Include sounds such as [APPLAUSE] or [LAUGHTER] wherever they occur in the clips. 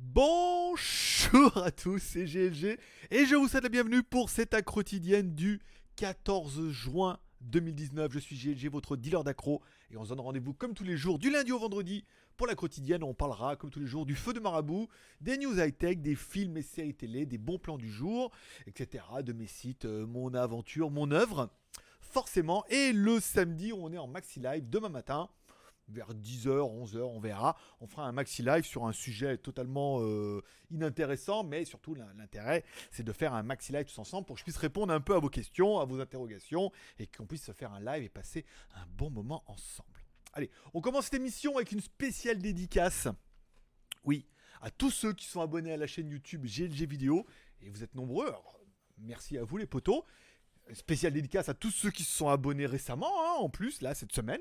Bonjour à tous, c'est GLG et je vous souhaite la bienvenue pour cette accro quotidienne du 14 juin 2019. Je suis GLG, votre dealer d'accro et on se donne rendez-vous comme tous les jours du lundi au vendredi pour la quotidienne. On parlera comme tous les jours du feu de marabout, des news high-tech, des films et séries télé, des bons plans du jour, etc. De mes sites, euh, mon aventure, mon œuvre, forcément. Et le samedi, on est en maxi live demain matin vers 10h, 11h, on verra. On fera un maxi live sur un sujet totalement euh, inintéressant, mais surtout l'intérêt, c'est de faire un maxi live tous ensemble pour que je puisse répondre un peu à vos questions, à vos interrogations, et qu'on puisse se faire un live et passer un bon moment ensemble. Allez, on commence cette émission avec une spéciale dédicace. Oui, à tous ceux qui sont abonnés à la chaîne YouTube GLG Vidéo, et vous êtes nombreux, merci à vous les potos. Spéciale dédicace à tous ceux qui se sont abonnés récemment, hein, en plus, là, cette semaine.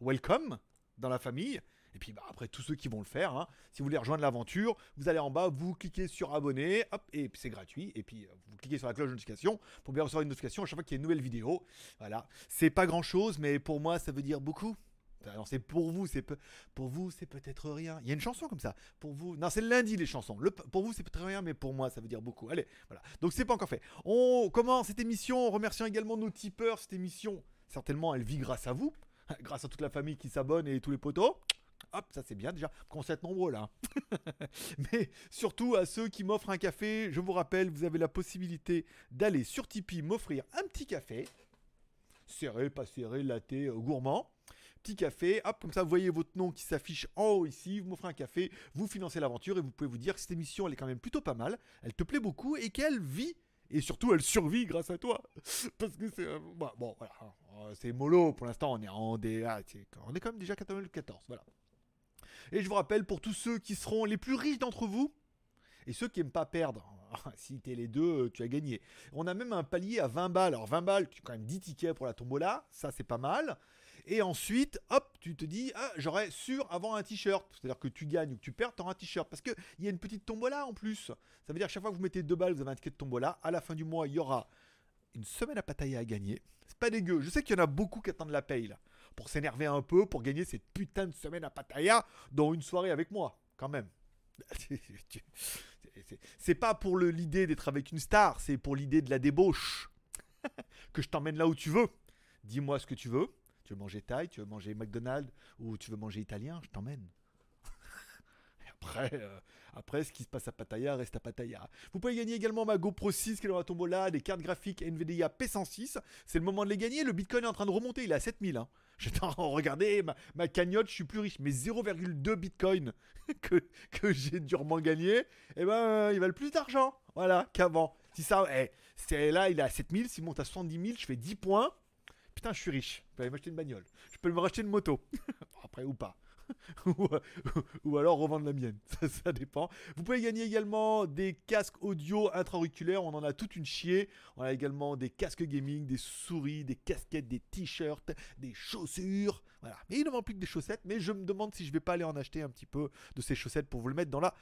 Welcome dans la famille. Et puis bah, après, tous ceux qui vont le faire, hein, si vous voulez rejoindre l'aventure, vous allez en bas, vous cliquez sur abonner, hop, et c'est gratuit. Et puis euh, vous cliquez sur la cloche de notification pour bien recevoir une notification à chaque fois qu'il y a une nouvelle vidéo. Voilà, c'est pas grand chose, mais pour moi, ça veut dire beaucoup. Alors c'est pour vous, c'est pour vous c'est peut-être rien. Il y a une chanson comme ça. Pour vous, non c'est lundi les chansons. Le... Pour vous c'est peut-être rien, mais pour moi ça veut dire beaucoup. Allez, voilà. Donc c'est pas encore fait. On commence cette émission en remerciant également nos tipeurs. Cette émission, certainement, elle vit grâce à vous. [LAUGHS] grâce à toute la famille qui s'abonne et tous les potos. Hop, ça c'est bien déjà, qu'on s'est nombreux là. [LAUGHS] Mais surtout à ceux qui m'offrent un café, je vous rappelle, vous avez la possibilité d'aller sur Tipeee m'offrir un petit café. Serré, pas serré, latte, euh, gourmand. Petit café, hop, comme ça vous voyez votre nom qui s'affiche en haut ici, vous m'offrez un café, vous financez l'aventure et vous pouvez vous dire que cette émission elle est quand même plutôt pas mal, elle te plaît beaucoup et qu'elle vit et surtout elle survit grâce à toi. [LAUGHS] Parce que c'est. Euh, bah, bon, voilà. Euh, c'est mollo pour l'instant, on est en DA. On est quand même déjà 14. Voilà. Et je vous rappelle, pour tous ceux qui seront les plus riches d'entre vous, et ceux qui n'aiment pas perdre, [LAUGHS] si t'es les deux, euh, tu as gagné. On a même un palier à 20 balles. Alors 20 balles, tu as quand même 10 tickets pour la tombola, ça c'est pas mal. Et ensuite, hop, tu te dis, ah, j'aurais sûr avant un t-shirt. C'est-à-dire que tu gagnes ou que tu perds, tu un t-shirt. Parce qu'il y a une petite tombola en plus. Ça veut dire que chaque fois que vous mettez deux balles, vous avez un ticket de tombola. À la fin du mois, il y aura une semaine à Pattaya à gagner. C'est pas dégueu. Je sais qu'il y en a beaucoup qui attendent la paye là. Pour s'énerver un peu, pour gagner cette putain de semaine à Pattaya dans une soirée avec moi. Quand même. [LAUGHS] C'est pas pour l'idée d'être avec une star, c'est pour l'idée de la débauche. [LAUGHS] que je t'emmène là où tu veux. Dis-moi ce que tu veux. Tu veux manger Thaï, tu veux manger McDonald's ou tu veux manger italien, je t'emmène. [LAUGHS] Après, euh, après, ce qui se passe à Pattaya reste à Pattaya. Vous pouvez gagner également ma GoPro 6 qui est dans la des cartes graphiques NVIDIA P106. C'est le moment de les gagner. Le Bitcoin est en train de remonter, il est à 7000. Hein. [LAUGHS] J'étais en regarder ma, ma, cagnotte, je suis plus riche. Mais 0,2 Bitcoin [LAUGHS] que, que j'ai durement gagné, eh ben, il valent plus d'argent. Voilà, qu'avant. Si ça, eh, là, il est à 7000. S'il monte à 70 000, je fais 10 points. Putain, je suis riche. Je peux aller m'acheter une bagnole. Je peux me racheter une moto. [LAUGHS] Après, ou pas. [LAUGHS] ou, alors revendre la mienne. [LAUGHS] Ça, dépend. Vous pouvez gagner également des casques audio intra-auriculaires. On en a toute une chier. On a également des casques gaming, des souris, des casquettes, des t-shirts, des chaussures. Voilà. Mais il ne manque plus que des chaussettes. Mais je me demande si je vais pas aller en acheter un petit peu de ces chaussettes pour vous le mettre dans la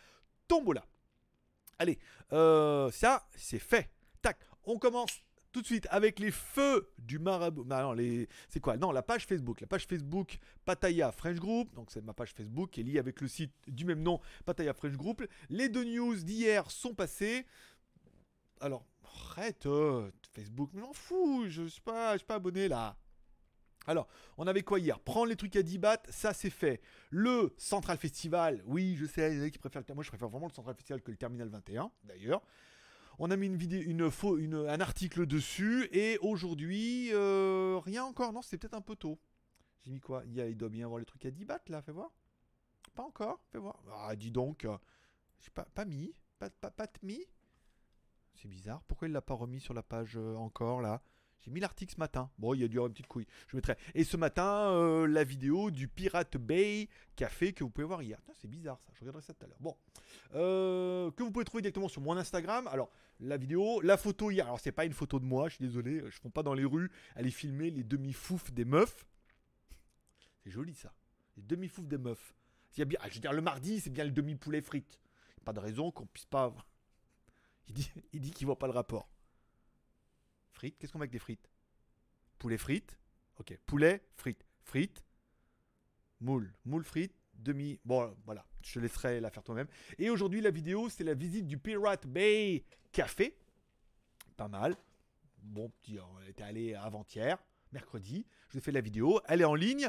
tombola. Allez, euh, ça, c'est fait. Tac, on commence tout de suite avec les feux du marabout. non, les... c'est quoi? Non, la page Facebook. La page Facebook Pataya French Group. Donc, c'est ma page Facebook qui est liée avec le site du même nom, Pataya French Group. Les deux news d'hier sont passées. Alors, arrête, euh, Facebook, mais m'en fous, je suis pas, pas abonné là. Alors, on avait quoi hier? Prendre les trucs à 10 bahts, ça c'est fait. Le Central Festival, oui, je sais, il y qui préfèrent Moi, je préfère vraiment le Central Festival que le Terminal 21, d'ailleurs. On a mis une vidéo, une, une, un article dessus. Et aujourd'hui, euh, rien encore. Non, c'est peut-être un peu tôt. J'ai mis quoi? Il, doit bien avoir les trucs à 10 bahts là, fais voir. Pas encore, fais voir. Ah, dis donc. J'ai pas, pas mis. Pas, pas, pas mis. C'est bizarre. Pourquoi il l'a pas remis sur la page euh, encore là? J'ai mis l'article ce matin. Bon, il y a dû avoir une petite couille. Je mettrai. Et ce matin, euh, la vidéo du Pirate Bay Café que vous pouvez voir hier. C'est bizarre ça. Je regarderai ça tout à l'heure. Bon. Que vous pouvez trouver directement sur mon Instagram. Alors, la vidéo, la photo hier. Alors, c'est pas une photo de moi. Je suis désolé. Je ne fais pas dans les rues. Aller filmer les demi-foufs des meufs. C'est joli ça. Les demi-foufs des meufs. Il y bien, je veux dire, le mardi, c'est bien le demi-poulet frites. Pas de raison qu'on puisse pas. [LAUGHS] Il dit, il dit qu'il voit pas le rapport. Frites. Qu'est-ce qu'on met avec des frites? Poulet frites? Ok. Poulet, frites. Frites. Moule. Moule frites. Demi. Bon, voilà, je te laisserai la faire toi-même. Et aujourd'hui, la vidéo, c'est la visite du Pirate Bay Café. Pas mal. Bon, on était allé avant-hier, mercredi. Je fait la vidéo. Elle est en ligne.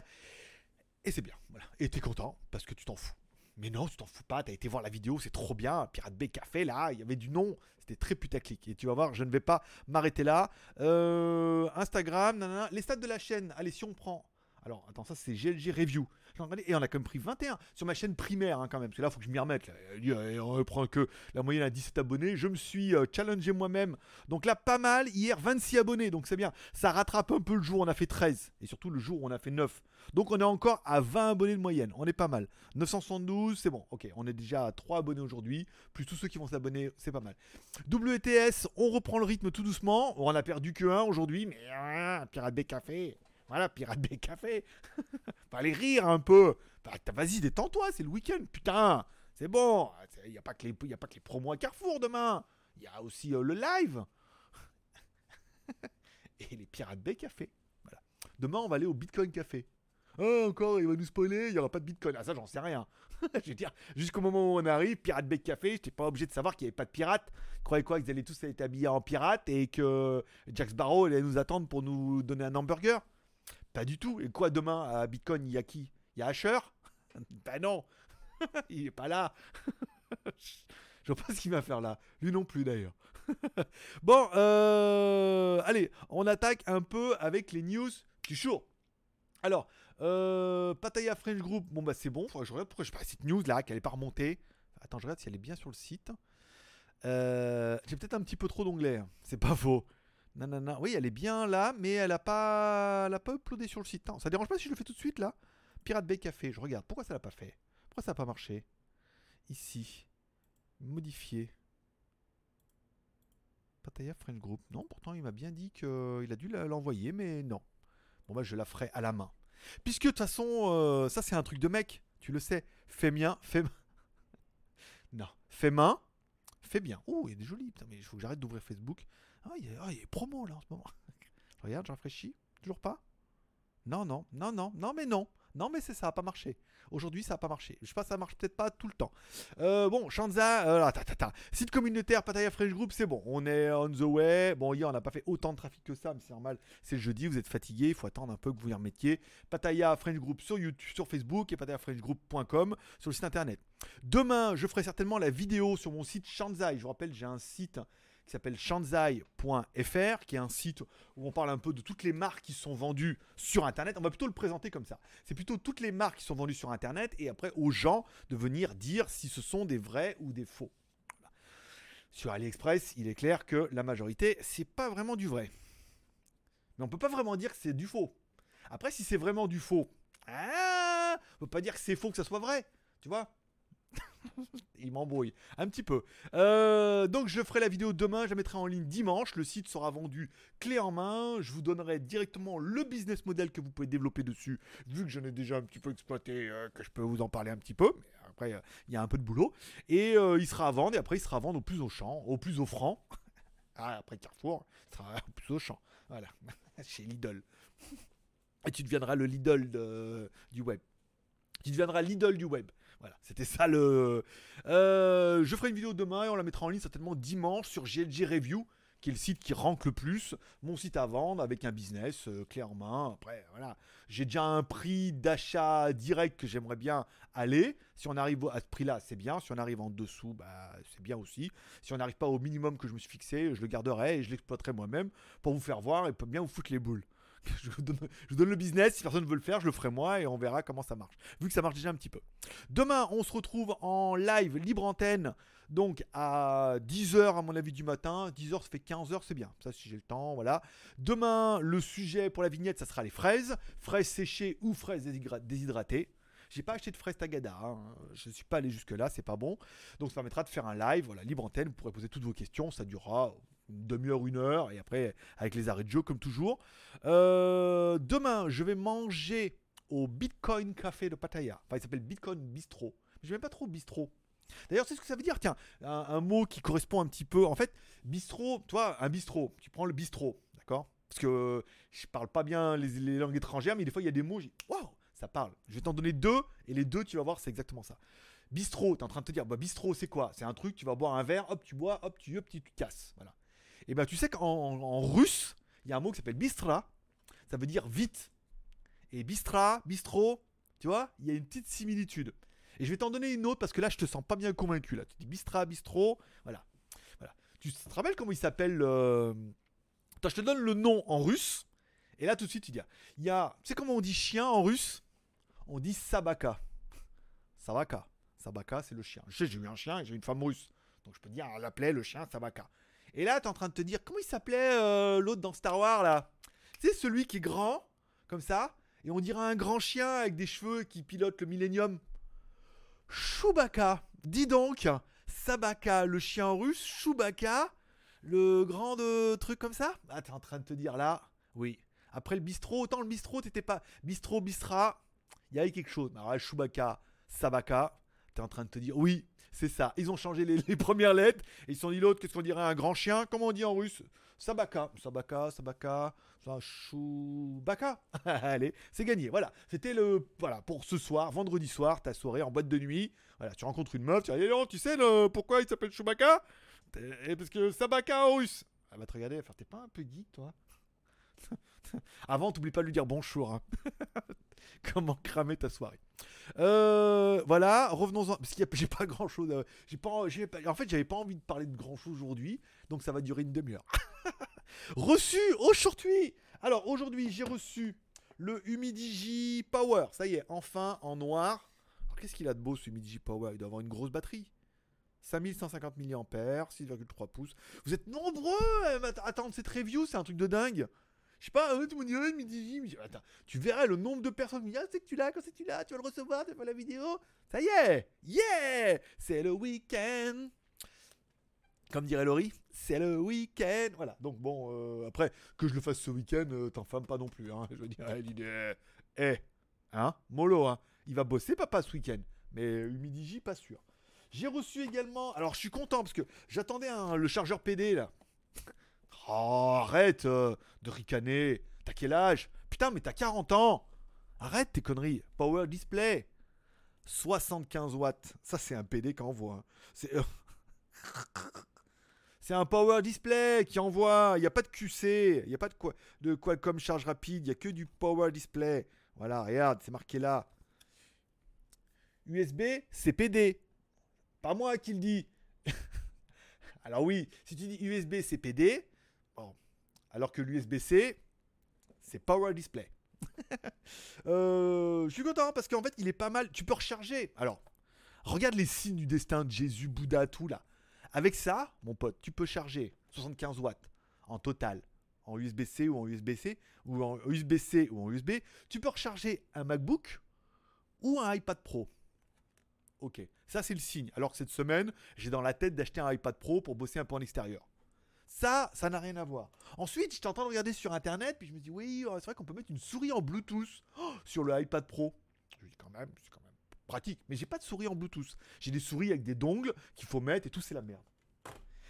Et c'est bien. Voilà. Et t'es content parce que tu t'en fous. Mais non, tu t'en fous pas, t'as été voir la vidéo, c'est trop bien. Pirate Bay Café, là, il y avait du nom, c'était très putaclic. Et tu vas voir, je ne vais pas m'arrêter là. Euh, Instagram, les stats de la chaîne. Allez, si on prend. Alors, attends, ça c'est GLG Review. Et on a quand même pris 21 sur ma chaîne primaire, hein, quand même. Parce que là, faut que je m'y remette. On prend que la moyenne à 17 abonnés. Je me suis euh, challengé moi-même. Donc là, pas mal. Hier, 26 abonnés. Donc c'est bien. Ça rattrape un peu le jour on a fait 13. Et surtout le jour où on a fait 9. Donc on est encore à 20 abonnés de moyenne. On est pas mal. 972, c'est bon. Ok, on est déjà à 3 abonnés aujourd'hui. Plus tous ceux qui vont s'abonner, c'est pas mal. WTS, on reprend le rythme tout doucement. On a perdu que 1 aujourd'hui. Mais hein, Pirate Bay Café. Voilà, Pirate Bay Café. [LAUGHS] Aller rire un peu. Bah, vas-y, détends-toi, c'est le week-end, putain. C'est bon. Il n'y a, pas que les, promos à Carrefour demain. Il y a aussi euh, le live. [LAUGHS] Et les Pirate Bay Café. Demain, on va aller au Bitcoin Café. Oh, encore, il va nous spoiler, il n'y aura pas de Bitcoin. Ah, ça, j'en sais rien. [LAUGHS] je veux jusqu'au moment où on arrive, Pirate Bay Café, j'étais pas obligé de savoir qu'il n'y avait pas de pirates. Croyez quoi, qu'ils allaient tous être habillés en pirates et que Jack Sparrow allait nous attendre pour nous donner un hamburger? Du tout. Et quoi demain à Bitcoin, il y a qui? Il y a Asher? [LAUGHS] Ben non [LAUGHS] Il est pas là [LAUGHS] Je vois pas ce qu'il va faire là. Lui non plus d'ailleurs. bon, euh, allez, on attaque un peu avec les news du jour. Alors, euh, Pataya French Group, bon bah c'est bon. je regarde pourquoi je pas cette news là, qu'elle est pas remontée? Attends, je regarde si elle est bien sur le site. Euh, j'ai peut-être un petit peu trop d'onglets. Hein. C'est pas faux. Nanana. Oui, elle est bien là, mais elle a pas, pas uploadé sur le site. Non, ça dérange pas si je le fais tout de suite là? Pirate Bay Café, je regarde. Pourquoi ça l'a pas fait? Pourquoi ça n'a pas marché? Ici. Modifier. Pataya French Group. Non, pourtant il m'a bien dit qu'il a dû l'envoyer, mais non. Bon bah je la ferai à la main. Puisque de toute façon, euh, ça c'est un truc de mec, tu le sais. Fais bien, fais [LAUGHS] Non, fais main, fais bien. Oh, il est joli. Putain, mais il faut que j'arrête d'ouvrir Facebook. Ah, il y, a, ah, il là en ce moment. [LAUGHS] Regarde, je rafraîchis. Toujours pas? Non, non, non, non, non, mais non. Non, mais c'est ça, pas marché. Aujourd'hui, ça n'a pas marché. Je sais pas, ça marche peut-être pas tout le temps. Euh, bon, Shanza, euh, site communautaire Pataya French Group, c'est bon. On est on the way. Bon, hier, on n'a pas fait autant de trafic que ça, mais c'est normal. C'est le jeudi, vous êtes fatigué, il faut attendre un peu que vous y remettiez. Pataya French Group sur YouTube, sur Facebook et patayafrenchgroup.com sur le site internet. Demain, je ferai certainement la vidéo sur mon site Shanzai. Je vous rappelle, j'ai un site qui s'appelle shanzai.fr, qui est un site où on parle un peu de toutes les marques qui sont vendues sur Internet. On va plutôt le présenter comme ça. C'est plutôt toutes les marques qui sont vendues sur Internet et après aux gens de venir dire si ce sont des vrais ou des faux. Sur AliExpress, il est clair que la majorité, c'est pas vraiment du vrai. Mais on peut pas vraiment dire que c'est du faux. Après, si c'est vraiment du faux, ah, on peut pas dire que c'est faux que ça soit vrai. Tu vois [LAUGHS] Il m'embrouille un petit peu. Euh, donc je ferai la vidéo demain, je la mettrai en ligne dimanche. Le site sera vendu clé en main. Je vous donnerai directement le business model que vous pouvez développer dessus, vu que j'en ai déjà un petit peu exploité, euh, que je peux vous en parler un petit peu. Mais après, euh, il y a un peu de boulot. Et il sera à vendre, et après il sera à vendre au plus au champ, au plus au franc. [LAUGHS] ah, après Carrefour, il sera au plus au champ. Voilà, [LAUGHS] chez Lidl. Et tu deviendras le Lidl du web. Tu deviendras l'idole du web. Voilà, c'était ça le. Euh, je ferai une vidéo demain et on la mettra en ligne certainement dimanche sur GLG Review, qui est le site qui rank le plus. Mon site à vendre avec un business euh, clé en main. Après, voilà, j'ai déjà un prix d'achat direct que j'aimerais bien aller. Si on arrive à ce prix-là, c'est bien. Si on arrive en dessous, bah, c'est bien aussi. Si on n'arrive pas au minimum que je me suis fixé, je le garderai et je l'exploiterai moi-même pour vous faire voir et pour bien vous foutre les boules. [LAUGHS] je, vous donne, le business, si personne ne veut le faire, je le ferai moi et on verra comment ça marche. Vu que ça marche déjà un petit peu. Demain, on se retrouve en live, libre antenne, donc à 10h à mon avis du matin. 10h, ça fait 15h, c'est bien. Ça, si j'ai le temps, voilà. Demain, le sujet pour la vignette, ça sera les fraises. Fraises séchées ou fraises déshydratées. J'ai pas acheté de fraises tagada, hein. je ne suis pas allé jusque là, c'est pas bon. Donc ça permettra de faire un live, voilà, libre antenne, vous pourrez poser toutes vos questions, ça durera une demi-heure, une heure, et après avec les arrêts de jeu comme toujours. Euh, demain, je vais manger au Bitcoin Café de Pattaya. Enfin, il s'appelle Bitcoin Bistro. Je n'aime pas trop Bistro. D'ailleurs, c'est ce que ça veut dire, tiens, un, mot qui correspond un petit peu. En fait, bistro, toi, un bistrot, tu prends le bistrot, d'accord? Parce que je parle pas bien les, langues étrangères, mais des fois, il y a des mots, waouh, Ça parle. Je vais t'en donner deux, et les deux, tu vas voir, c'est exactement ça. Bistrot, tu es en train de te dire, bah, bistrot, c'est quoi? C'est un truc, tu vas boire un verre, hop, tu bois, hop, tu hop, tu casses. Voilà. Et ben, tu sais qu'en en russe, il y a un mot qui s'appelle bistra. Ça veut dire vite. Et bistra, bistro, tu vois, il y a une petite similitude. Et je vais t'en donner une autre parce que là, je te sens pas bien convaincu. Là, tu dis bistra, bistro, voilà. voilà. Tu te rappelles comment il s'appelle euh... Attends, je te donne le nom en russe. Et là, tout de suite, tu dis, il y a, tu sais comment on dit chien en russe? On dit sabaka. Sabaka. Sabaka, c'est le chien. J'ai eu un chien et j'ai une femme russe. Donc je peux dire, elle l'appelait le chien Sabaka. Et là, tu es en train de te dire, comment il s'appelait euh, l'autre dans Star Wars là? Sais, celui qui est grand, comme ça, et on dirait un grand chien avec des cheveux qui pilote le Millennium. Chewbacca. Dis donc, Sabaka, le chien russe, Chewbacca, le grand de truc comme ça? Ah, t'es en train de te dire là Oui. Après le bistrot, autant le bistrot, t'étais pas. Bistrot, bistra, il y avait quelque chose. Alors Chewbacca, Sabaka, t'es en train de te dire oui, c'est ça. Ils ont changé [LAUGHS] les, premières lettres. Et ils se sont dit l'autre, qu'est-ce qu'on dirait un grand chien Comment on dit en russe? Sabaka. Sabaka, Sabaka, Choubaka. [LAUGHS] Allez, c'est gagné. Voilà. C'était le. Voilà, pour ce soir, vendredi soir, ta soirée en boîte de nuit. Voilà, tu rencontres une meuf, tu dis, non, tu sais pourquoi il s'appelle Chewbacca? Parce que Sabaka en russe. Elle va te regarder, elle va faire, t'es pas un peu geek, toi? [LAUGHS] Avant, t'oublies pas de lui dire bonjour. Hein. [LAUGHS] Comment cramer ta soirée. Euh, voilà, revenons-en. Parce que j'ai pas grand chose. j'ai pas, en fait, j'avais pas envie de parler de grand chose aujourd'hui. Donc ça va durer une demi-heure. [LAUGHS] reçu aujourd'hui. Alors aujourd'hui, j'ai reçu le Humidigi Power. Ça y est, enfin en noir. qu'est-ce qu'il a de beau ce Humidigi Power? Il doit avoir une grosse batterie. 5150 mAh, 6,3 pouces. Vous êtes nombreux à attendre cette review, c'est un truc de dingue. Je sais pas, tout le monde dit, midi, attends, tu verras le nombre de personnes qui ah, c'est que tu l'as, quand c'est que tu l'as, tu vas le recevoir, tu vas la vidéo. Ça y est, yeah, c'est le week-end. Comme dirait Laurie, c'est le week-end. Voilà, donc bon, euh, après, que je le fasse ce week-end, euh, t'enflamme pas non plus. Hein. [LAUGHS] Je veux dire, l'idée, eh, hein, mollo, hein. Il va bosser, papa, ce week-end. Mais Humidigi, pas sûr. J'ai reçu également, alors je suis content parce que j'attendais le chargeur PD là. Arrête euh, de ricaner. T'as quel âge? Putain, mais t'as 40 ans. Arrête tes conneries. Power display. 75 watts. Ça, c'est un PD qui envoie. Hein. C'est. Euh, [LAUGHS] c'est un power display qui envoie. Il n'y a pas de QC. Il n'y a pas de quoi de comme charge rapide. Il n'y a que du power display. Voilà, regarde, c'est marqué là. USB, c'est PD. Pas moi qui le dis. [LAUGHS] Alors oui, si tu dis USB, c'est PD, alors que l'USB-C, c'est Power Display. [LAUGHS] Euh, je suis content parce qu'en fait, il est pas mal. Tu peux recharger. Alors, regarde les signes du destin de Jésus, Bouddha, tout là. Avec ça, mon pote, tu peux charger 75 watts en total en USB-C ou en USB-C ou en USB-C ou en USB. Tu peux recharger un MacBook ou un iPad Pro. Ok, ça c'est le signe. Alors que cette semaine, j'ai dans la tête d'acheter un iPad Pro pour bosser un peu en extérieur. Ça, ça n'a rien à voir. Ensuite, j'étais en train de regarder sur internet, puis je me dis, oui, c'est vrai qu'on peut mettre une souris en Bluetooth oh, sur le iPad Pro. Je dis, quand même, c'est quand même pratique. Mais j'ai pas de souris en Bluetooth. J'ai des souris avec des dongles qu'il faut mettre et tout, c'est la merde.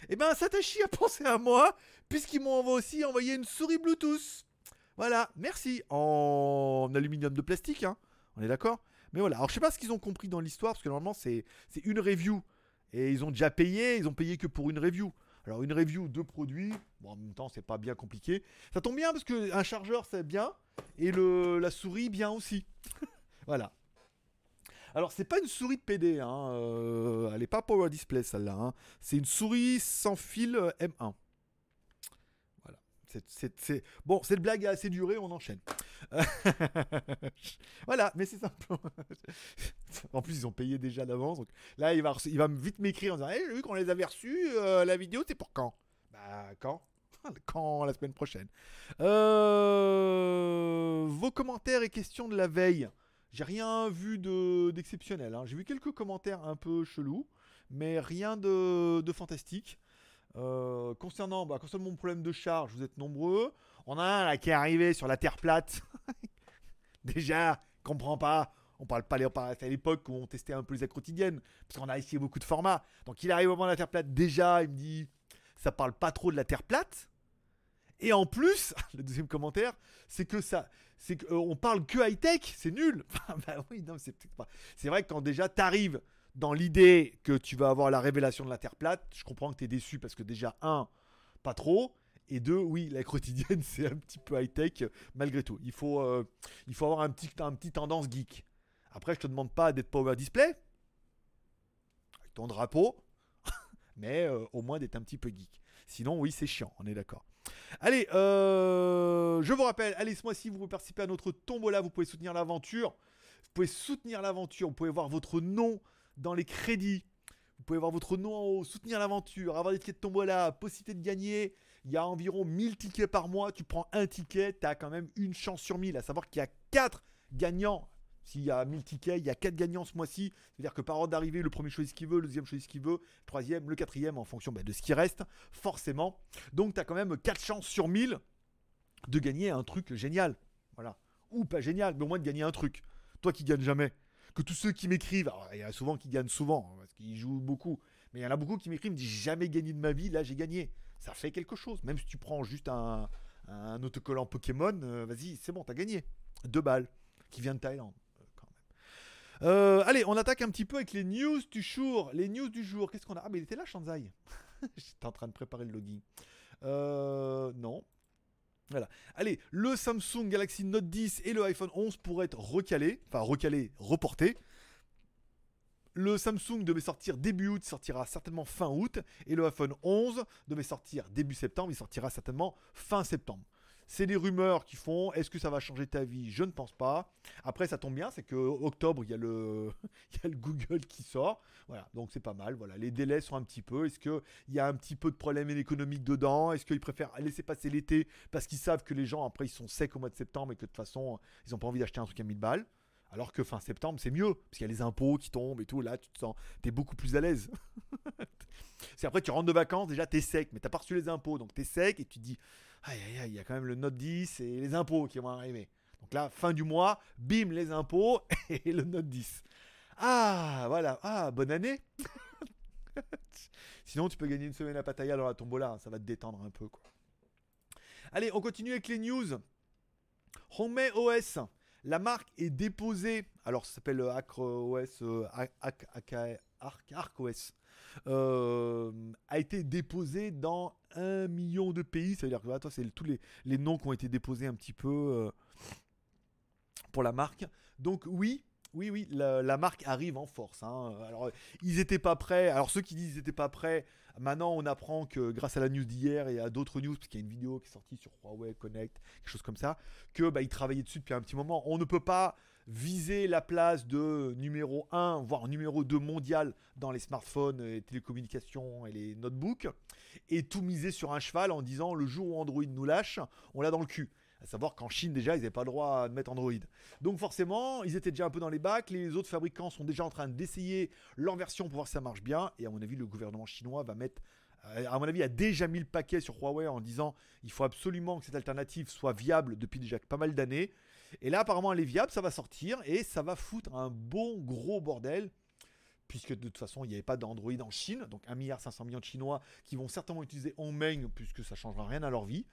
Eh ben, Satoshi a [LAUGHS] pensé à moi, puisqu'ils m'ont aussi envoyé une souris Bluetooth. Voilà, merci. En aluminium de plastique, hein. On est d'accord Mais voilà. Alors, je sais pas ce qu'ils ont compris dans l'histoire, parce que normalement, c'est une review. Et ils ont déjà payé, ils ont payé que pour une review. Alors une review de produits, en même temps c'est pas bien compliqué. Ça tombe bien parce qu'un chargeur c'est bien et le, la souris bien aussi. [LAUGHS] voilà. Alors c'est pas une souris de PD, hein, euh, elle est pas Power Display celle-là. Hein. C'est une souris sans fil euh, M1. C'est, Bon, cette blague a assez duré, on enchaîne. [LAUGHS] voilà, mais c'est simple. [LAUGHS] en plus, ils ont payé déjà d'avance. Donc là, il va, il va vite m'écrire en disant hey, vu qu'on les avait reçus, euh, la vidéo, c'est pour quand? Bah, quand? [LAUGHS] Quand? La semaine prochaine. Euh, vos commentaires et questions de la veille. J'ai rien vu de, d'exceptionnel. Hein. J'ai vu quelques commentaires un peu chelous, mais rien de, de fantastique. Euh, concernant, bah, concernant mon problème de charge, vous êtes nombreux. On a un qui est arrivé sur la Terre plate. [LAUGHS] Déjà, comprend pas. On parle pas, à l'époque où on testait un peu les quotidiennes, parce qu'on a essayé beaucoup de formats. Donc il arrive au moment de la Terre plate. Déjà, il me dit, ça parle pas trop de la Terre plate. Et en plus, [LAUGHS] le deuxième commentaire, c'est que ça, c'est qu'on parle que high-tech, c'est nul. [LAUGHS] bah oui, non, c'est pas. C'est vrai que quand déjà t'arrives dans l'idée que tu vas avoir la révélation de la Terre plate, je comprends que tu es déçu parce que déjà, un, pas trop. Et deux, oui, la quotidienne, [LAUGHS] c'est un petit peu high-tech malgré tout. Il faut, euh, il faut avoir un petit, un petit tendance geek. Après, je te demande pas d'être power display, avec ton drapeau, [LAUGHS] mais euh, au moins d'être un petit peu geek. Sinon, oui, c'est chiant, on est d'accord. Allez, euh, je vous rappelle, allez, ce mois-ci, vous pouvez participer à notre tombola, vous pouvez soutenir l'aventure. Vous pouvez soutenir l'aventure, vous pouvez voir votre nom dans les crédits. Vous pouvez voir votre nom en haut, soutenir l'aventure, avoir des tickets de tombola, possibilité de gagner. Il y a environ 1000 tickets par mois. Tu prends un ticket, tu as quand même une chance sur 1000. À savoir qu'il y a 4 gagnants. S'il y a 1000 tickets, il y a 4 gagnants ce mois-ci. C'est-à-dire que par ordre d'arrivée, le premier choisit ce qu'il veut, le deuxième choisit ce qu'il veut, le troisième, le quatrième, en fonction bah, de ce qui reste, forcément. Donc tu as quand même 4 chances sur 1000 de gagner un truc génial. Voilà. Ou pas génial, mais au moins de gagner un truc. Toi qui gagnes jamais que tous ceux qui m'écrivent, il y en a souvent qui gagnent souvent, hein, parce qu'ils jouent beaucoup, mais il y en a beaucoup qui m'écrivent, disent jamais gagné de ma vie, là j'ai gagné. Ça fait quelque chose. Même si tu prends juste un, un autocollant Pokémon, euh, vas-y, c'est bon, t'as gagné. Deux balles, qui vient de Thaïlande. Euh, quand même. Euh, allez, on attaque un petit peu avec les news du jour. Les news du jour, qu'est-ce qu'on a? Ah, mais il était là, Shanzai. [LAUGHS] J'étais en train de préparer le login. non, Allez, le Samsung Galaxy Note 10 et le iPhone 11 pourraient être recalés, enfin recalés, reportés. Le Samsung devait sortir début août, sortira certainement fin août. Et le iPhone 11 devait sortir début septembre, il sortira certainement fin septembre. C'est des rumeurs qui font. Est-ce que ça va changer ta vie? Je ne pense pas. Après, ça tombe bien, c'est que octobre, il y, a le, [LAUGHS] il y a le Google qui sort. Voilà, donc c'est pas mal. Voilà, les délais sont un petit peu. Est-ce qu'il y a un petit peu de problème économique dedans? Est-ce qu'ils préfèrent laisser passer l'été parce qu'ils savent que les gens, après, ils sont secs au mois de septembre et que de toute façon, ils n'ont pas envie d'acheter un truc à 1000 balles? Alors que fin septembre, c'est mieux, parce qu'il y a les impôts qui tombent et tout. Là, tu te sens, t'es beaucoup plus à l'aise. [LAUGHS] c'est après, tu rentres de vacances, déjà, t'es sec, mais t'as pas reçu les impôts, donc t'es sec et tu te dis, aïe aïe aïe, il y a quand même le Note 10 et les impôts qui vont arriver. Donc là, fin du mois, bim, les impôts et le Note 10. Ah, voilà. Ah, bonne année. Sinon, tu peux gagner une semaine à Pattaya dans la tombola. Ça va te détendre un peu. Allez, on continue avec les news. Home OS. La marque est déposée. Alors, ça s'appelle Arc OS. Arc OS. Euh, a été déposé dans un million de pays. Ça veut dire que toi, c'est tous les, les, noms qui ont été déposés un petit peu euh, pour la marque. Donc oui, oui, oui, la, marque arrive en force. Hein. Alors, ils n'étaient pas prêts. Alors, ceux qui disent qu'ils n'étaient pas prêts, maintenant, on apprend que grâce à la news d'hier et à d'autres news, parce qu'il y a une vidéo qui est sortie sur Huawei Connect, quelque chose comme ça, que bah, ils travaillaient dessus depuis un petit moment. On ne peut pas viser la place de numéro 1, voire numéro 2 mondial dans les smartphones, et télécommunications et les notebooks, et tout miser sur un cheval en disant le jour où Android nous lâche, on l'a dans le cul. À savoir qu'en Chine déjà, ils n'avaient pas le droit de mettre Android. Donc forcément, ils étaient déjà un peu dans les bacs. Les autres fabricants sont déjà en train d'essayer leur version pour voir si ça marche bien. Et à mon avis, le gouvernement chinois va mettre euh, à mon avis, a déjà mis le paquet sur Huawei en disant il faut absolument que cette alternative soit viable depuis déjà pas mal d'années. Et là, apparemment, elle est viable, ça va sortir et ça va foutre un bon gros bordel. Puisque de toute façon, il n'y avait pas d'Android en Chine, donc 1,5 milliard de Chinois qui vont certainement utiliser Hongmeng, puisque ça ne changera rien à leur vie.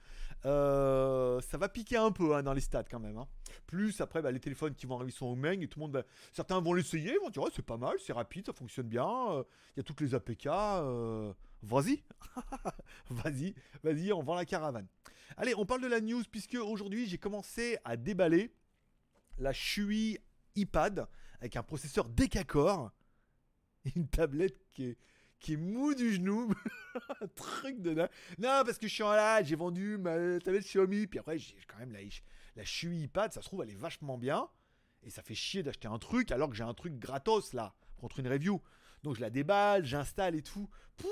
Euh, ça va piquer un peu hein, dans les stats quand même. Hein. Plus après, bah, les téléphones qui vont arriver sur Hongmeng, et tout le monde certains vont l'essayer, vont dire c'est pas mal, c'est rapide, ça fonctionne bien, euh, il y a toutes les APK. Euh, vas-y, [LAUGHS] vas-y, vas-y, on vend la caravane. Allez, on parle de la news puisque aujourd'hui j'ai commencé à déballer la Shui iPad avec un processeur Decacore et [LAUGHS] une tablette qui est, mou du genou. [LAUGHS] un truc de dingue. Non, parce que je suis en là, j'ai vendu ma tablette Xiaomi, puis après j'ai quand même la, la iPad, ça se trouve elle est vachement bien. Et ça fait chier d'acheter un truc alors que j'ai un truc gratos là, contre une review. Donc je la déballe, j'installe et tout. Pouh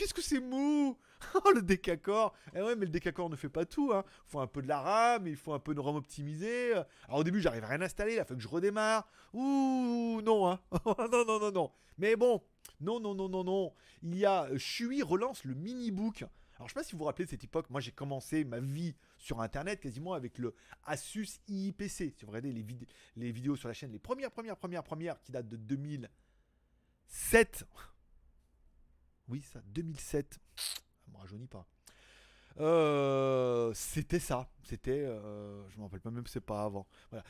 qu'est-ce que c'est mou [LAUGHS] Oh, le décacor Eh ouais, mais le décacor ne fait pas tout. Hein. Il faut un peu de la RAM, il faut un peu de RAM optimisé. Alors au début, j'arrive à rien installer, il a fallu que je redémarre. Ouh, non, hein. [LAUGHS] non, non, non, non. Mais bon, non, non, non, non, non. Il y a Shui relance le mini-book. Alors je sais pas si vous vous rappelez de cette époque, moi j'ai commencé ma vie sur internet quasiment avec le Asus IIPC. Si vous regardez les, les vidéos sur la chaîne, les premières, premières, premières, premières qui datent de 2007. Oui, ça, 2007. Ça me rajeunit pas. Euh, c'était ça. C'était, euh, je me rappelle pas même, c'est pas avant.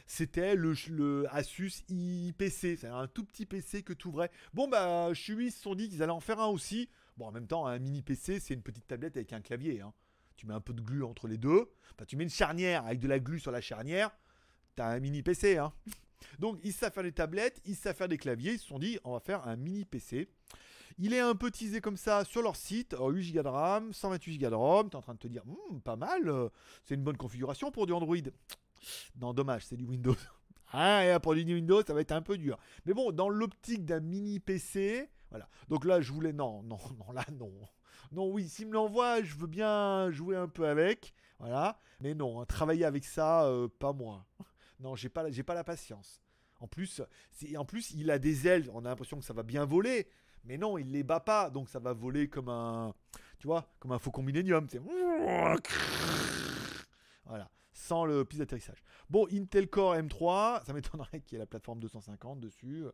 C'était le, le Asus IPC, c'est un tout petit PC que tu ouvrais. Bon bah, ils se sont dit qu'ils allaient en faire un aussi. Bon, en même temps, un mini PC, c'est une petite tablette avec un clavier. Hein. Tu mets un peu de glu entre les deux. Enfin, tu mets une charnière avec de la glu sur la charnière. T'as un mini PC. Hein. Donc, ils savent faire des tablettes, ils savent faire des claviers. Ils se sont dit, on va faire un mini PC. Il est un peu teasé comme ça sur leur site. 8 Go de RAM, 128 Go de ROM. Tu es en train de te dire, hmm, pas mal. Euh, c'est une bonne configuration pour du Android. Non, dommage, c'est du Windows. [LAUGHS] Ah, pour du Windows, ça va être un peu dur. Mais bon, dans l'optique d'un mini PC, voilà. Donc là, je voulais. Non, non, [LAUGHS] non, là, non. Non, oui, s'il me l'envoie, je veux bien jouer un peu avec. Voilà. Mais non, hein, travailler avec ça, euh, pas moi. [LAUGHS] Non, j'ai pas, j'ai pas la patience. En plus, en plus, il a des ailes. On a l'impression que ça va bien voler. Mais non, il les bat pas, donc ça va voler comme un, tu vois, comme un faucon millénium. Voilà, sans le piste d'atterrissage. Bon, Intel Core M3, ça m'étonnerait qu'il y ait la plateforme 250 dessus.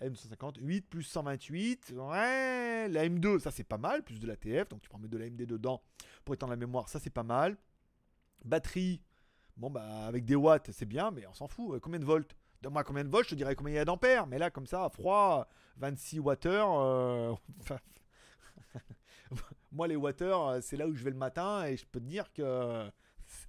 M250, 8 plus 128. Ouais, la M2, ça c'est pas mal, plus de la TF, donc tu mettre de la MD dedans pour étendre la mémoire, ça c'est pas mal. Batterie, bon bah avec des watts c'est bien, mais on s'en fout. Combien de volts? Donne-moi combien de volts, je te dirais combien il y a d'ampères. Mais là, comme ça, froid, 26 watts euh, [LAUGHS] [LAUGHS] moi, les watts c'est là où je vais le matin et je peux te dire que.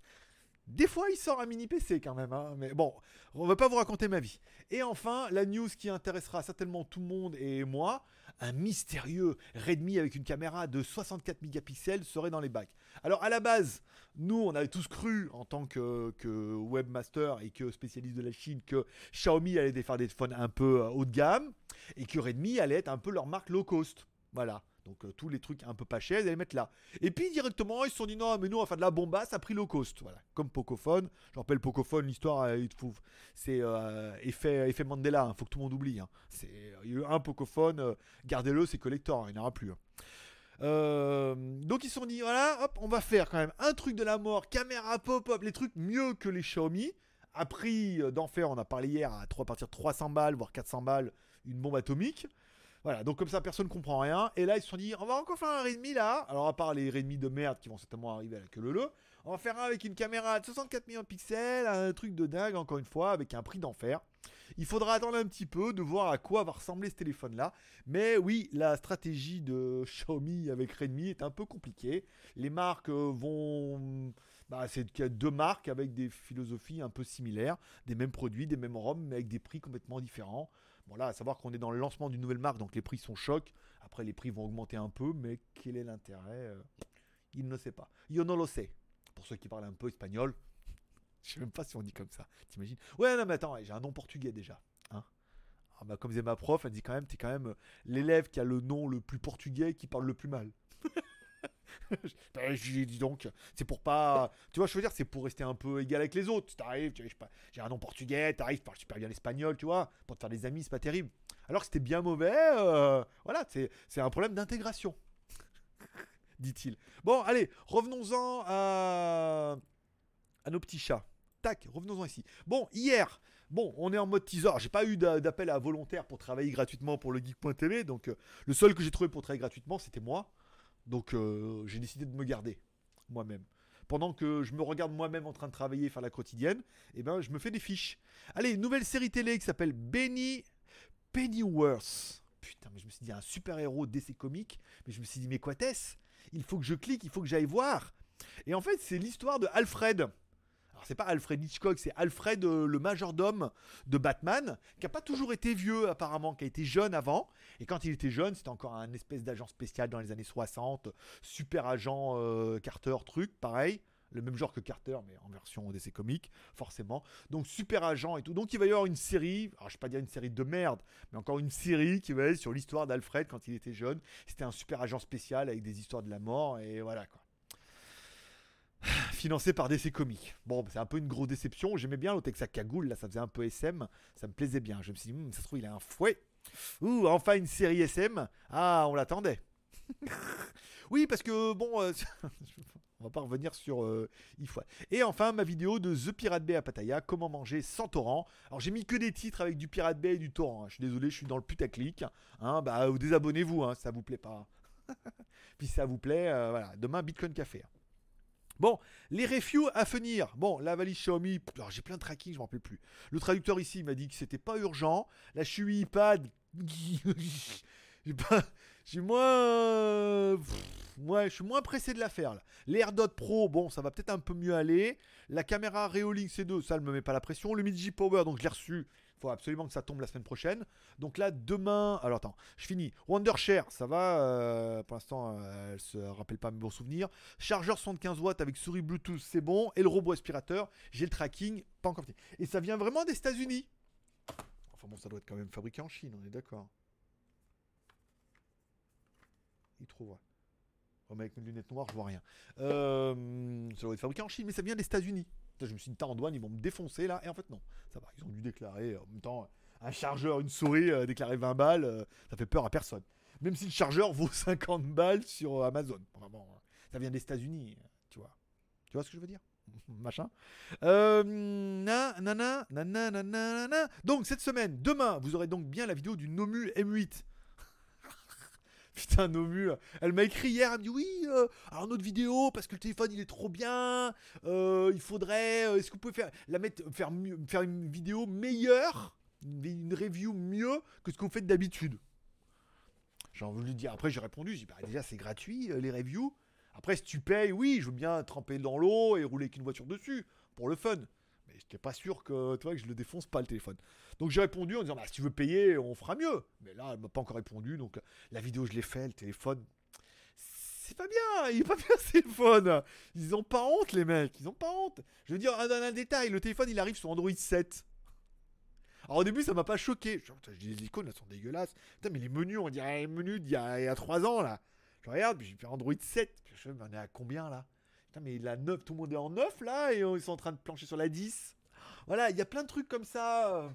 [LAUGHS] Des fois, il sort un mini PC quand même. Hein. Mais bon, on va pas vous raconter ma vie. Et enfin, la news qui intéressera certainement tout le monde et moi un mystérieux Redmi avec une caméra de 64 mégapixels serait dans les bacs. Alors à la base, nous on avait tous cru en tant que, webmaster et que spécialiste de la Chine que Xiaomi allait faire des téléphones un peu euh, haut de gamme et que Redmi allait être un peu leur marque low cost. Voilà. Donc euh, tous les trucs un peu pas chers, ils allaient mettre là. Et puis directement, ils se sont dit non, mais nous faire de la bombasse à prix low cost. Voilà, comme Pocophone. Je rappelle Pocophone, l'histoire, euh, c'est euh, effet, effet Mandela, hein, faut que tout le monde oublie. Hein. C'est, a un Pocophone, gardez-le, c'est collector, hein, il n'y en aura plus. donc ils se sont dit voilà, hop, on va faire quand même un truc de la mort, caméra pop-up, les trucs mieux que les Xiaomi. À prix d'enfer, on a parlé hier à 3, partir de 300 balles, voire 400 balles, une bombe atomique. Voilà, donc comme ça, personne ne comprend rien. Et là, ils se sont dit, on va encore faire un Redmi là. Alors, à part les Redmi de merde qui vont certainement arriver à la queue le on va faire un avec une caméra de 64 millions de pixels, un truc de dingue, encore une fois, avec un prix d'enfer. Il faudra attendre un petit peu de voir à quoi va ressembler ce téléphone-là. Mais oui, la stratégie de Xiaomi avec Redmi est un peu compliquée. Les marques euh, vont... Bah, c'est deux marques avec des philosophies un peu similaires, des mêmes produits, des mêmes ROM, mais avec des prix complètement différents. Bon là, à savoir qu'on est dans le lancement d'une nouvelle marque, donc les prix sont chocs. Après, les prix vont augmenter un peu, mais quel est l'intérêt euh, Il ne sait pas. Yo no lo sé. Pour ceux qui parlent un peu espagnol, [LAUGHS] je sais même pas si on dit comme ça. T'imagines? Ouais, non, mais attends, j'ai un nom portugais déjà. Hein ah, bah, comme disait ma prof, elle dit quand même, t'es quand même euh, l'élève qui a le nom le plus portugais qui parle le plus mal. [LAUGHS] Ben, j'ai dit donc, c'est pour pas. Tu vois, je veux dire, c'est pour rester un peu égal avec les autres. T'arrives, j'ai un nom portugais, t'arrives, tu parles super bien l'espagnol, tu vois, pour te faire des amis, c'est pas terrible. Alors que c'était bien mauvais, euh, voilà, c'est un problème d'intégration, [LAUGHS] dit-il. Bon, allez, revenons-en à, à nos petits chats. Tac, revenons-en ici. Bon, hier, Bon, on est en mode teaser. J'ai pas eu d'appel à volontaire pour travailler gratuitement pour le geek.tv. Donc, euh, le seul que j'ai trouvé pour travailler gratuitement, c'était moi. Donc euh, j'ai décidé de me garder moi-même. Pendant que je me regarde moi-même en train de travailler, faire la quotidienne, eh ben je me fais des fiches. Allez, nouvelle série télé qui s'appelle Benny Pennyworth. Putain, mais je me suis dit un super héros d'essai comique, mais je me suis dit mais quoi est-ce? Il faut que je clique, il faut que j'aille voir. Et en fait, c'est l'histoire de Alfred c'est pas Alfred Hitchcock, c'est Alfred euh, le majordome de Batman, qui a pas toujours été vieux apparemment, qui a été jeune avant. Et quand il était jeune, c'était encore un espèce d'agent spécial dans les années 60, super agent euh, Carter truc, pareil. Le même genre que Carter, mais en version DC comique, forcément. Donc super agent et tout. Donc il va y avoir une série, alors je vais pas dire une série de merde, mais encore une série qui va être sur l'histoire d'Alfred quand il était jeune. C'était un super agent spécial avec des histoires de la mort et voilà quoi financé par DC Comics. Bon, c'est un peu une grosse déception. J'aimais bien l'autre avec sa cagoule, là, ça faisait un peu SM. Ça me plaisait bien. Je me suis dit, hmm, ça se trouve, il a un fouet. Ouh, enfin une série SM. Ah, on l'attendait. [LAUGHS] oui, parce que, bon, euh, [LAUGHS] on va pas revenir sur euh, Et enfin, ma vidéo de The Pirate Bay à Pattaya, comment manger sans torrent. Alors, j'ai mis que des titres avec du Pirate Bay et du torrent. Hein. Je suis désolé, je suis dans le putaclic. Hein, bah, désabonnez-vous, hein, ça vous plaît pas. [LAUGHS] Puis ça vous plaît, euh, voilà. Demain, Bitcoin Café. Hein. Bon, les reviews à venir. Bon, la valise Xiaomi, j'ai plein de tracking, je m'en rappelle plus. Le traducteur ici m'a dit que c'était pas urgent. La Shui iPad, [LAUGHS] j'ai moins, je suis moins pressé de la faire là. Les AirDot Pro, bon, ça va peut-être un peu mieux aller. La caméra Reolink C2, ça ne me met pas la pression. Le Midji Power, donc je l'ai reçu. Il faut absolument que ça tombe la semaine prochaine. Donc là, demain. Alors attends, je finis. Wondershare, ça va. Euh, pour l'instant, euh, elle se rappelle pas mes bons souvenirs. Chargeur 75 watts avec souris Bluetooth, c'est bon. Et le robot aspirateur, j'ai le tracking, pas encore fini. Et ça vient vraiment des États-Unis. Enfin bon, ça doit être quand même fabriqué en Chine, on est d'accord. Il trouve. Oh, mais avec mes lunettes noires, je vois rien. Euh, ça doit être fabriqué en Chine, mais ça vient des États-Unis. Je me suis dit, en douane, ils vont me défoncer là. Et en fait, non. Ça va, ils ont dû déclarer en même temps un chargeur, une souris, euh, déclarer 20 balles. Euh, ça fait peur à personne. Même si le chargeur vaut [LAUGHS] 50 balles sur Amazon. Vraiment, ça vient des États-Unis, tu vois. Tu vois ce que je veux dire? Machin. Donc, cette semaine, demain, vous aurez donc bien la vidéo du Nomu M8. [LAUGHS] Putain, Nomu, elle m'a écrit hier, elle me dit oui, euh, alors notre vidéo, parce que le téléphone il est trop bien, euh, il faudrait, euh, est-ce que vous pouvez faire, la mettre, faire, faire une vidéo meilleure, une, review mieux que ce que vous faites d'habitude? J'ai envie de lui dire, après j'ai répondu, j'ai dit bah déjà c'est gratuit les reviews, après si tu payes, oui, je veux bien tremper dans l'eau et rouler avec une voiture dessus, pour le fun. Mais j'étais pas sûr que, toi, que je le défonce pas le téléphone. Donc j'ai répondu en disant, bah, si tu veux payer, on fera mieux. Mais là, elle m'a pas encore répondu. Donc la vidéo, je l'ai fait, le téléphone. C'est pas bien, il est pas bien ce téléphone. Ils ont pas honte, les mecs. Ils ont pas honte. Je veux dire, un, détail, le téléphone, il arrive sur Android 7. Alors au début, ça m'a pas choqué. Dis, les icônes, elles sont dégueulasses. Putain, mais les menus, on dirait les menus d'il y a, 3 ans, là. Je regarde, j'ai fait Android 7. Je me on est à combien, là? Putain, mais la 9, tout le monde est en 9, là, et ils sont en train de plancher sur la 10. Voilà, il y a plein de trucs comme ça.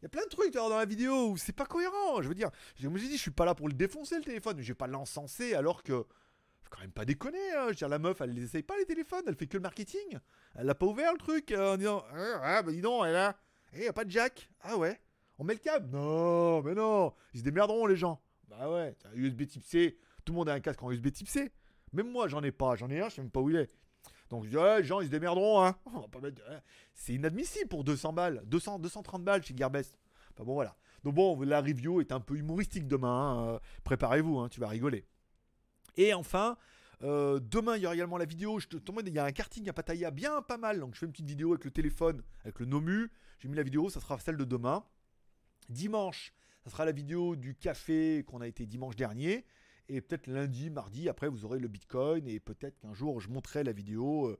Il y a plein de trucs dans la vidéo où c'est pas cohérent. Je veux dire, je me suis dit, je suis pas là pour le défoncer le téléphone, je vais pas l'encenser alors que. Faut quand même pas déconner. Hein. Je veux dire, la meuf, elle les essaye pas les téléphones, elle fait que le marketing. Elle a pas ouvert le truc euh, en disant Ah, ah bah dis donc, elle a. Eh, y a pas de jack. Ah ouais. On met le câble Non, mais non. Ils se démerderont, les gens. Bah ouais, USB type C. Tout le monde a un casque en USB type C. Même moi, j'en ai pas. J'en ai un, je sais même pas où il est. Donc je dis, ouais, les gens, ils se démerderont, hein. [LAUGHS] C'est inadmissible pour 200 balles. 200, 230 balles chez Gearbest. Bon, voilà. Donc bon, la review est un peu humoristique demain. Hein. Euh, préparez-vous, hein, tu vas rigoler. Et enfin, euh, demain, il y aura également la vidéo. Je te, il y a un karting à Pattaya bien pas mal. Donc je fais une petite vidéo avec le téléphone, avec le Nomu. J'ai mis la vidéo, ça sera celle de demain. Dimanche, ça sera la vidéo du café qu'on a été dimanche dernier. Et peut-être lundi, mardi, après, vous aurez le Bitcoin. Et peut-être qu'un jour, je montrerai la vidéo euh,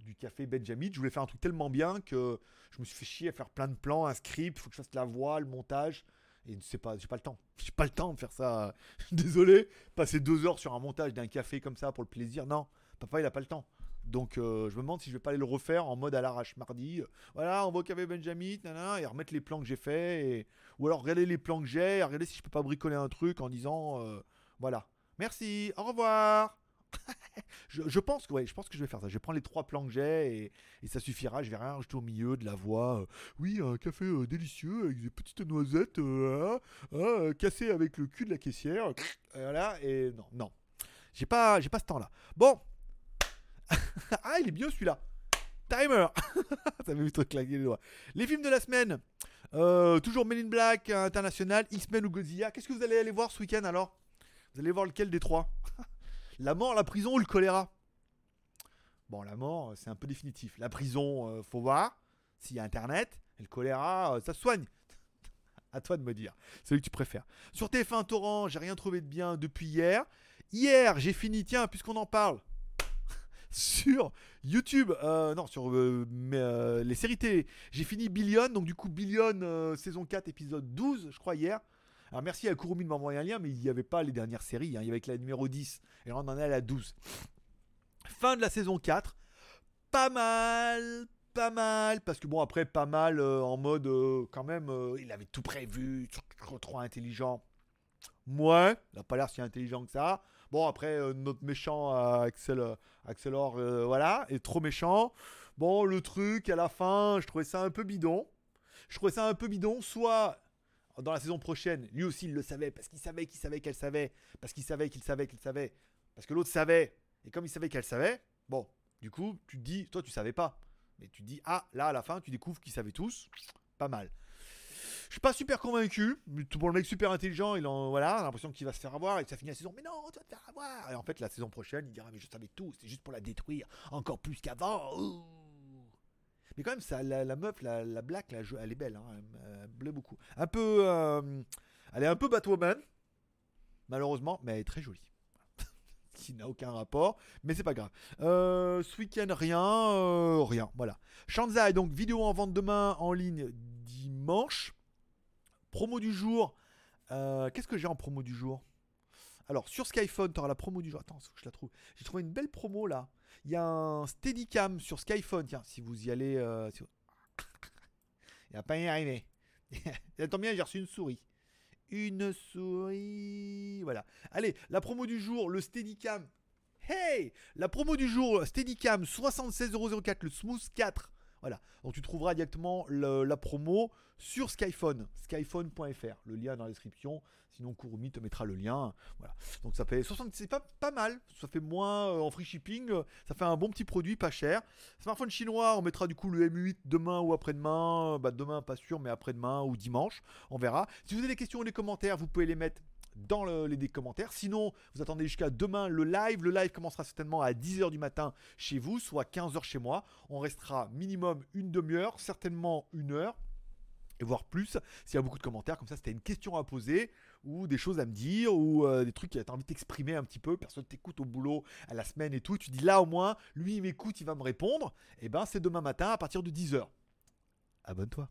du café Benjamin. Je voulais faire un truc tellement bien que je me suis fait chier à faire plein de plans, un script. Faut que je fasse la voix, le montage. Et sais pas, j'ai pas le temps. [LAUGHS] J'ai pas le temps de faire ça. [LAUGHS] Désolé, passer deux heures sur un montage d'un café comme ça pour le plaisir. Non, papa, il a pas le temps. Donc euh, je me demande si je vais pas aller le refaire en mode à l'arrache mardi. Voilà, on va au café Benjamin, et remettre les plans que j'ai fait. Ou alors regarder les plans que j'ai, regarder si je peux pas bricoler un truc en disant euh, voilà. Merci, au revoir. [LAUGHS] je, pense que je pense que je vais faire ça. Je vais prendre les trois plans que j'ai et, ça suffira. Je vais rien rajouter au milieu de la voix. Euh, oui, un café euh, délicieux avec des petites noisettes euh, hein, hein, cassées avec le cul de la caissière. voilà et non, non, j'ai pas, j'ai pas ce temps-là. Bon, [LAUGHS] ah, il est bien celui-là. Timer [LAUGHS] Ça m'a trop claquer les doigts. Les films de la semaine. toujours Men Black International, X-Men ou Godzilla. Qu'est-ce que vous allez aller voir ce week-end alors? Vous allez voir lequel des trois [LAUGHS] La mort, la prison ou le choléra? Bon, la mort, c'est un peu définitif. La prison, euh, faut voir s'il y a internet. Et le choléra, euh, ça soigne. [LAUGHS] à toi de me dire. C'est que tu préfères. Sur TF1 Torrent, j'ai rien trouvé de bien depuis hier. Hier, j'ai fini, tiens, puisqu'on en parle, [LAUGHS] sur YouTube, euh, non, sur les séries télé. J'ai fini Billion, donc du coup, Billion, saison 4, épisode 12, je crois, hier. Alors merci à Kurumi de m'envoyer un lien, mais il n'y avait pas les dernières séries. Hein. Il y avait que la numéro 10. Et là, on en est à la 12. Fin de la saison 4. Pas mal, pas mal. Parce que bon, après, pas mal euh, en mode euh, quand même, euh, il avait tout prévu. Trop, trop intelligent. Moi, il n'a pas l'air si intelligent que ça. Bon, après, notre méchant Axel, Axelor, voilà, est trop méchant. Bon, le truc, à la fin, je trouvais ça un peu bidon. Je trouvais ça un peu bidon. Soit dans la saison prochaine, lui aussi il le savait, parce qu'il savait qu'il savait qu'elle savait, parce qu'il savait qu'il savait qu'il savait, parce que l'autre savait, et comme il savait qu'elle savait, bon, Du coup, tu te dis, toi tu savais pas, mais tu te dis, ah là à la fin, tu découvres qu'ils savaient tous, pas mal. Je suis pas super convaincu. Tout pour le mec super intelligent, il en voilà, l'impression qu'il va se faire avoir et ça finit la saison. Mais non, tu vas te faire avoir. Et en fait, la saison prochaine, il dira mais je savais tout, c'est juste pour la détruire encore plus qu'avant. Mais quand même, ça, la, meuf, la, la black, elle est belle, hein, elle, me beaucoup. Un peu, euh, elle est un peu Batwoman, malheureusement, mais elle est très jolie. [LAUGHS] qui n'a aucun rapport, mais c'est pas grave. Euh, ce week-end, rien, euh, rien, voilà. Shanzai, donc vidéo en vente demain en ligne dimanche. Promo du jour. Qu'est-ce que j'ai en promo du jour? Alors, sur Skyphone, tu auras la promo du jour. Attends, je la trouve. J'ai trouvé une belle promo là. Il y a un Steadicam sur Skyphone. Tiens, si vous y allez. Euh, Il n'y a pas y arrivé. Attends [LAUGHS] bien, j'ai reçu une souris. Une souris. Voilà. Allez, la promo du jour, le Steadicam. Hey La promo du jour, Steadicam 76,004, le Smooth 4. Voilà. Donc tu trouveras directement la promo sur Skyphone, skyphone.fr. Le lien dans la description. Sinon, Kurumi te mettra le lien. Voilà. Donc ça fait 60, c'est pas, mal. Ça fait moins euh, en free shipping. Ça fait un bon petit produit, pas cher. Smartphone chinois, on mettra du coup le M8 demain ou après-demain. Bah, demain, pas sûr, mais après-demain ou dimanche. On verra. Si vous avez des questions ou des commentaires, vous pouvez les mettre dans les commentaires. Sinon, vous attendez jusqu'à demain le live. Le live commencera certainement à 10h du matin chez vous, soit 15h chez moi. On restera minimum une demi-heure, certainement une heure et voire plus s'il y a beaucoup de commentaires comme ça c'était une question à poser ou des choses à me dire ou euh, des trucs qui as envie d'exprimer un petit peu personne t'écoute au boulot à la semaine et tout tu dis là au moins lui il m'écoute il va me répondre et eh ben c'est demain matin à partir de 10h abonne-toi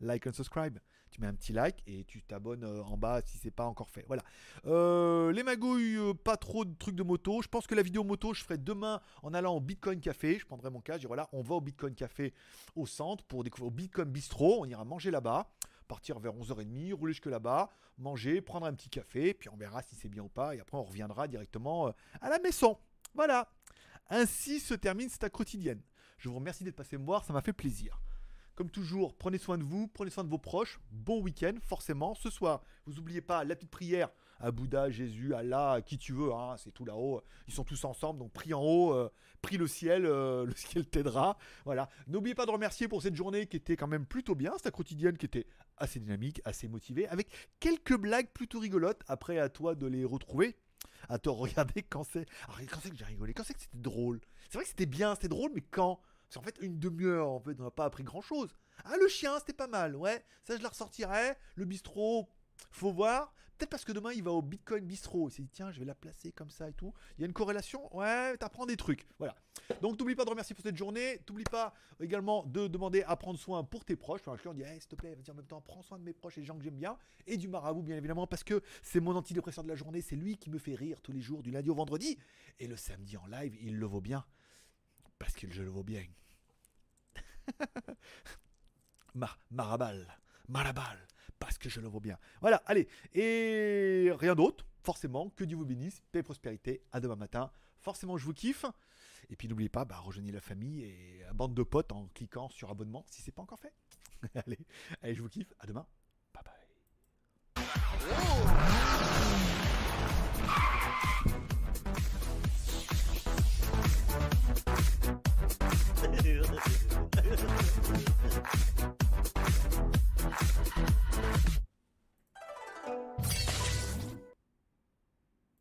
like and subscribe tu mets un petit like et tu t'abonnes euh, en bas si c'est pas encore fait. Voilà. Euh, les magouilles, euh, pas trop de trucs de moto. Je pense que la vidéo moto, je ferai demain en allant au Bitcoin Café. Je prendrai mon cas, je dirai voilà, on va au Bitcoin Café au centre pour découvrir au Bitcoin Bistro. On ira manger là-bas partir vers 11h30, rouler jusque là-bas, manger, prendre un petit café, puis on verra si c'est bien ou pas, et après on reviendra directement à la maison. Voilà. Ainsi se termine cette quotidienne. Je vous remercie d'être passé me voir, ça m'a fait plaisir. Comme toujours, prenez soin de vous, prenez soin de vos proches. Bon week-end, forcément. Ce soir, vous n'oubliez pas la petite prière à Bouddha, Jésus, Allah, qui tu veux. Hein, c'est tout là-haut. Ils sont tous ensemble. Donc prie en haut, euh, prie le ciel, euh, [LAUGHS] le ciel t'aidera. Voilà. N'oubliez pas de remercier pour cette journée qui était quand même plutôt bien. Cette quotidienne qui était assez dynamique, assez motivée, avec quelques blagues plutôt rigolotes. Après, à toi de les retrouver à te [LAUGHS] regarder quand c'est. quand c'est que j'ai rigolé Quand c'est que c'était drôle C'est vrai que c'était bien, c'était drôle, mais quand c'est en fait une demi-heure, en fait, on n'a pas appris grand-chose. Ah, le chien, c'était pas mal, ouais. Ça, je la ressortirai. Le bistrot, faut voir. Peut-être parce que demain, il va au Bitcoin Bistro. Il s'est dit, tiens, je vais la placer comme ça et tout. Il y a une corrélation. Ouais, t'apprends des trucs. Voilà. Donc, t'oublies pas de remercier pour cette journée. T'oublies pas également de demander à prendre soin pour tes proches. Enfin, je dit, hey, s'il te plaît, vas en même temps, prends soin de mes proches et des gens que j'aime bien. Et du marabout, bien évidemment, parce que c'est mon antidépresseur de la journée. C'est lui qui me fait rire tous les jours, du lundi au vendredi. Et le samedi en live, il le vaut bien. Parce que je le vaut bien. [LAUGHS] Mar marabal, marabal, parce que je le vaux bien. Voilà, allez, et rien d'autre, forcément, que Dieu vous bénisse, paix et prospérité, à demain matin. Forcément, je vous kiffe. Et puis n'oubliez pas, bah, rejoignez la famille et la bande de potes en cliquant sur abonnement si c'est pas encore fait. [LAUGHS] allez, allez, je vous kiffe, à demain. Bye bye. [LAUGHS] You.